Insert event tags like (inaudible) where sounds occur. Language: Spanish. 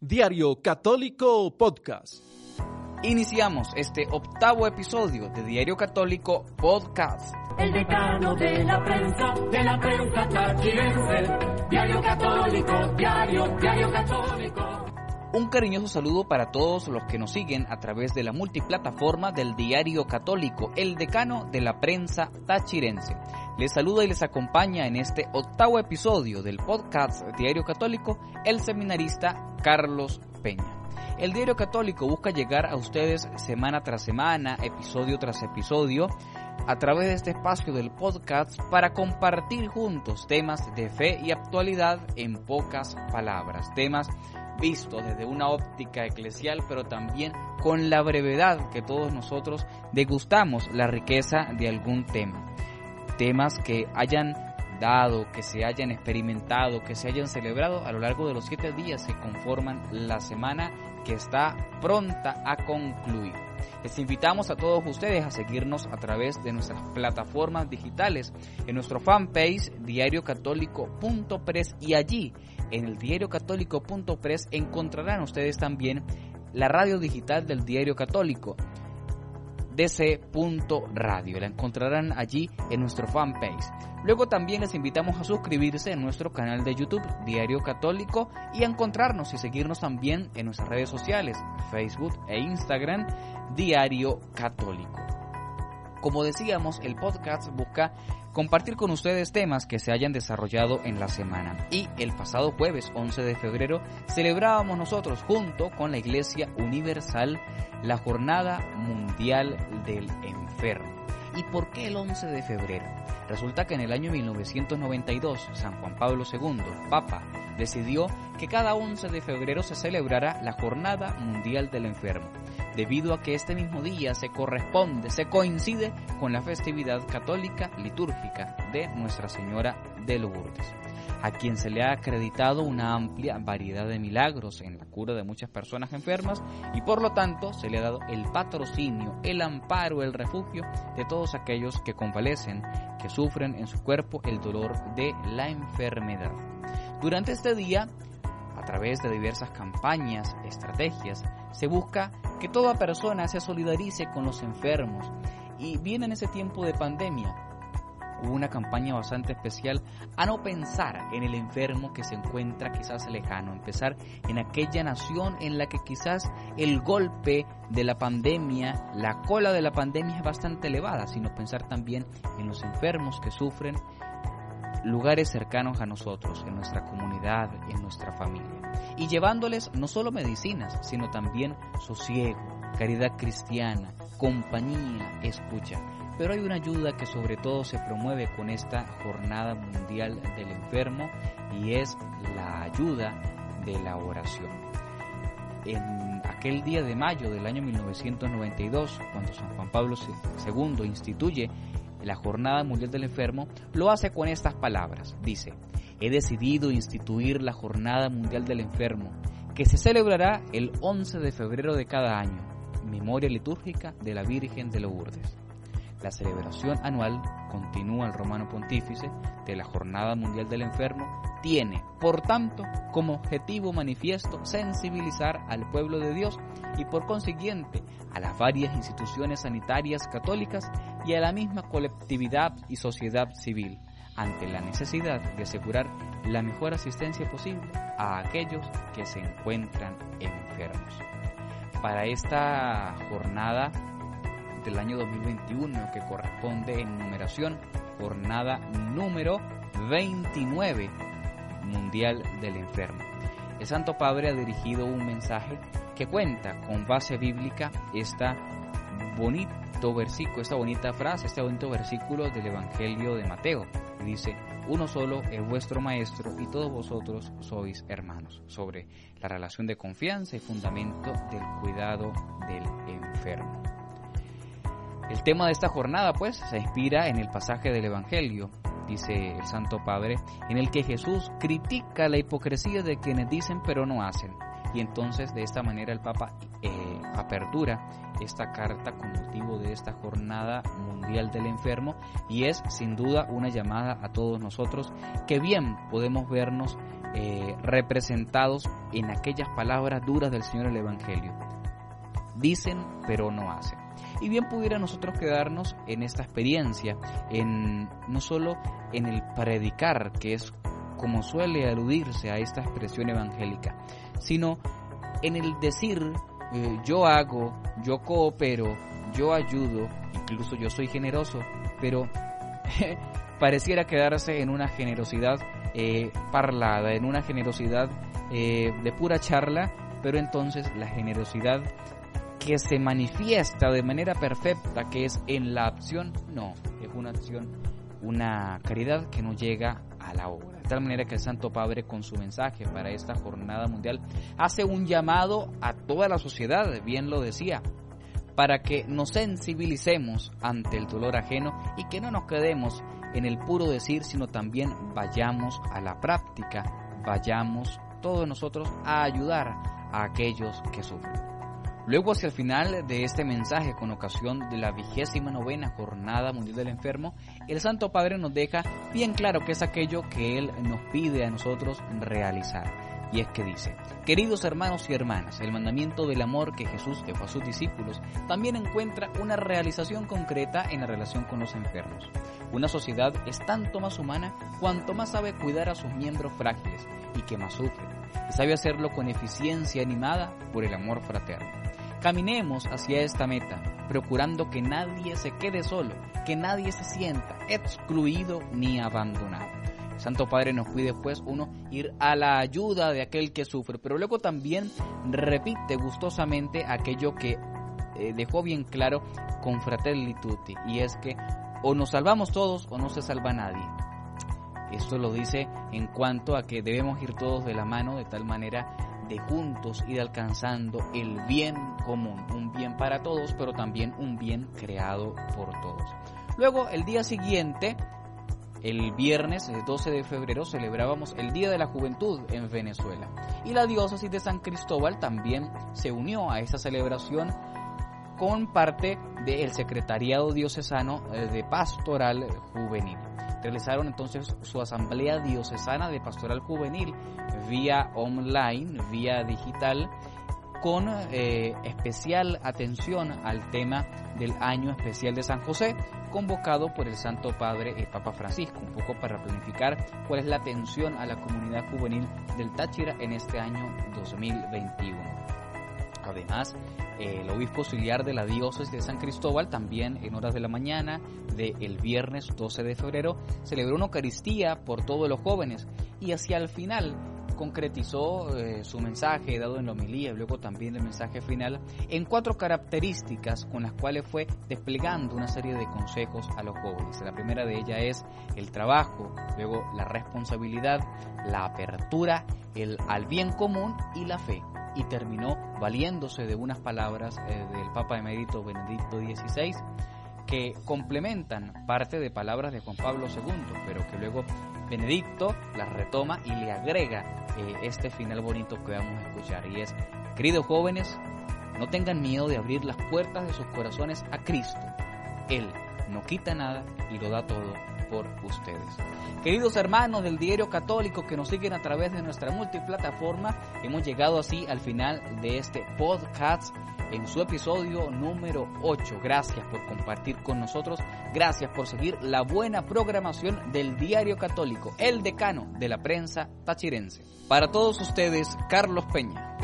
Diario Católico Podcast. Iniciamos este octavo episodio de Diario Católico Podcast. El decano de la prensa, de la prensa tachirense. Diario Católico, diario, diario Católico. Un cariñoso saludo para todos los que nos siguen a través de la multiplataforma del Diario Católico, el decano de la prensa tachirense. Les saluda y les acompaña en este octavo episodio del podcast Diario Católico el seminarista Carlos Peña. El Diario Católico busca llegar a ustedes semana tras semana, episodio tras episodio, a través de este espacio del podcast para compartir juntos temas de fe y actualidad en pocas palabras, temas visto desde una óptica eclesial, pero también con la brevedad que todos nosotros degustamos la riqueza de algún tema. Temas que hayan dado, que se hayan experimentado, que se hayan celebrado a lo largo de los siete días que conforman la semana que está pronta a concluir. Les invitamos a todos ustedes a seguirnos a través de nuestras plataformas digitales, en nuestro fanpage diariocatólico.press y allí en el diariocatólico.press encontrarán ustedes también la radio digital del Diario Católico dc.radio. La encontrarán allí en nuestro fanpage. Luego también les invitamos a suscribirse en nuestro canal de YouTube Diario Católico y a encontrarnos y seguirnos también en nuestras redes sociales Facebook e Instagram Diario Católico. Como decíamos, el podcast busca compartir con ustedes temas que se hayan desarrollado en la semana. Y el pasado jueves 11 de febrero celebrábamos nosotros junto con la Iglesia Universal la Jornada Mundial del Enfermo. ¿Y por qué el 11 de febrero? Resulta que en el año 1992 San Juan Pablo II, Papa, decidió que cada 11 de febrero se celebrara la Jornada Mundial del Enfermo, debido a que este mismo día se corresponde, se coincide con la festividad católica litúrgica de Nuestra Señora de Lourdes a quien se le ha acreditado una amplia variedad de milagros en la cura de muchas personas enfermas y por lo tanto se le ha dado el patrocinio, el amparo, el refugio de todos aquellos que convalecen, que sufren en su cuerpo el dolor de la enfermedad. Durante este día, a través de diversas campañas, estrategias, se busca que toda persona se solidarice con los enfermos. Y viene en ese tiempo de pandemia. Hubo una campaña bastante especial a no pensar en el enfermo que se encuentra quizás lejano, empezar en aquella nación en la que quizás el golpe de la pandemia, la cola de la pandemia es bastante elevada, sino pensar también en los enfermos que sufren lugares cercanos a nosotros, en nuestra comunidad, en nuestra familia. Y llevándoles no solo medicinas, sino también sosiego, caridad cristiana, compañía, escucha pero hay una ayuda que sobre todo se promueve con esta jornada mundial del enfermo y es la ayuda de la oración. En aquel día de mayo del año 1992, cuando San Juan Pablo II instituye la Jornada Mundial del Enfermo, lo hace con estas palabras. Dice, he decidido instituir la Jornada Mundial del Enfermo, que se celebrará el 11 de febrero de cada año, memoria litúrgica de la Virgen de Lourdes. La celebración anual, continúa el romano pontífice, de la Jornada Mundial del Enfermo, tiene, por tanto, como objetivo manifiesto sensibilizar al pueblo de Dios y por consiguiente a las varias instituciones sanitarias católicas y a la misma colectividad y sociedad civil ante la necesidad de asegurar la mejor asistencia posible a aquellos que se encuentran enfermos. Para esta jornada del año 2021 que corresponde en numeración jornada número 29 Mundial del Enfermo. El Santo Padre ha dirigido un mensaje que cuenta con base bíblica esta bonito versículo, esta bonita frase, este bonito versículo del Evangelio de Mateo. Dice, uno solo es vuestro maestro y todos vosotros sois hermanos, sobre la relación de confianza y fundamento del cuidado del enfermo. El tema de esta jornada, pues, se inspira en el pasaje del Evangelio, dice el Santo Padre, en el que Jesús critica la hipocresía de quienes dicen pero no hacen. y entonces de esta manera el Papa eh, apertura esta carta con motivo de esta jornada mundial del enfermo y es sin duda una llamada a todos nosotros que bien podemos vernos eh, representados en aquellas palabras duras del Señor el Evangelio. Dicen pero no hacen. Y bien pudiera nosotros quedarnos en esta experiencia, en no solo en el predicar, que es como suele aludirse a esta expresión evangélica, sino en el decir eh, yo hago, yo coopero, yo ayudo, incluso yo soy generoso, pero (laughs) pareciera quedarse en una generosidad eh, parlada, en una generosidad eh, de pura charla, pero entonces la generosidad que se manifiesta de manera perfecta, que es en la acción, no, es una acción, una caridad que no llega a la obra. De tal manera que el Santo Padre con su mensaje para esta jornada mundial hace un llamado a toda la sociedad, bien lo decía, para que nos sensibilicemos ante el dolor ajeno y que no nos quedemos en el puro decir, sino también vayamos a la práctica, vayamos todos nosotros a ayudar a aquellos que sufren. Luego, hacia el final de este mensaje, con ocasión de la vigésima novena Jornada Mundial del Enfermo, el Santo Padre nos deja bien claro que es aquello que Él nos pide a nosotros realizar. Y es que dice, queridos hermanos y hermanas, el mandamiento del amor que Jesús dejó a sus discípulos también encuentra una realización concreta en la relación con los enfermos. Una sociedad es tanto más humana cuanto más sabe cuidar a sus miembros frágiles y que más sufren, sabe hacerlo con eficiencia animada por el amor fraterno. Caminemos hacia esta meta, procurando que nadie se quede solo, que nadie se sienta excluido ni abandonado. Santo Padre nos pide pues uno ir a la ayuda de aquel que sufre, pero luego también repite gustosamente aquello que eh, dejó bien claro con Fratelli Tutti, y es que o nos salvamos todos o no se salva nadie. Esto lo dice en cuanto a que debemos ir todos de la mano de tal manera de juntos ir alcanzando el bien común, un bien para todos, pero también un bien creado por todos. Luego, el día siguiente, el viernes 12 de febrero celebrábamos el Día de la Juventud en Venezuela y la diócesis de San Cristóbal también se unió a esta celebración con parte del Secretariado Diocesano eh, de Pastoral Juvenil realizaron entonces su asamblea diocesana de pastoral juvenil vía online, vía digital, con eh, especial atención al tema del año especial de San José, convocado por el Santo Padre el Papa Francisco, un poco para planificar cuál es la atención a la comunidad juvenil del Táchira en este año 2021. Además, el obispo auxiliar de la diócesis de San Cristóbal, también en horas de la mañana del viernes 12 de febrero, celebró una Eucaristía por todos los jóvenes. Y hacia el final concretizó eh, su mensaje dado en la homilía y luego también el mensaje final en cuatro características con las cuales fue desplegando una serie de consejos a los jóvenes. La primera de ellas es el trabajo, luego la responsabilidad, la apertura, el al bien común y la fe y terminó valiéndose de unas palabras eh, del Papa emérito Benedicto XVI que complementan parte de palabras de Juan Pablo II, pero que luego Benedicto las retoma y le agrega eh, este final bonito que vamos a escuchar y es, queridos jóvenes, no tengan miedo de abrir las puertas de sus corazones a Cristo. Él no quita nada y lo da todo por ustedes. Queridos hermanos del diario católico que nos siguen a través de nuestra multiplataforma, hemos llegado así al final de este podcast en su episodio número 8. Gracias por compartir con nosotros, gracias por seguir la buena programación del diario católico, el decano de la prensa tachirense. Para todos ustedes, Carlos Peña.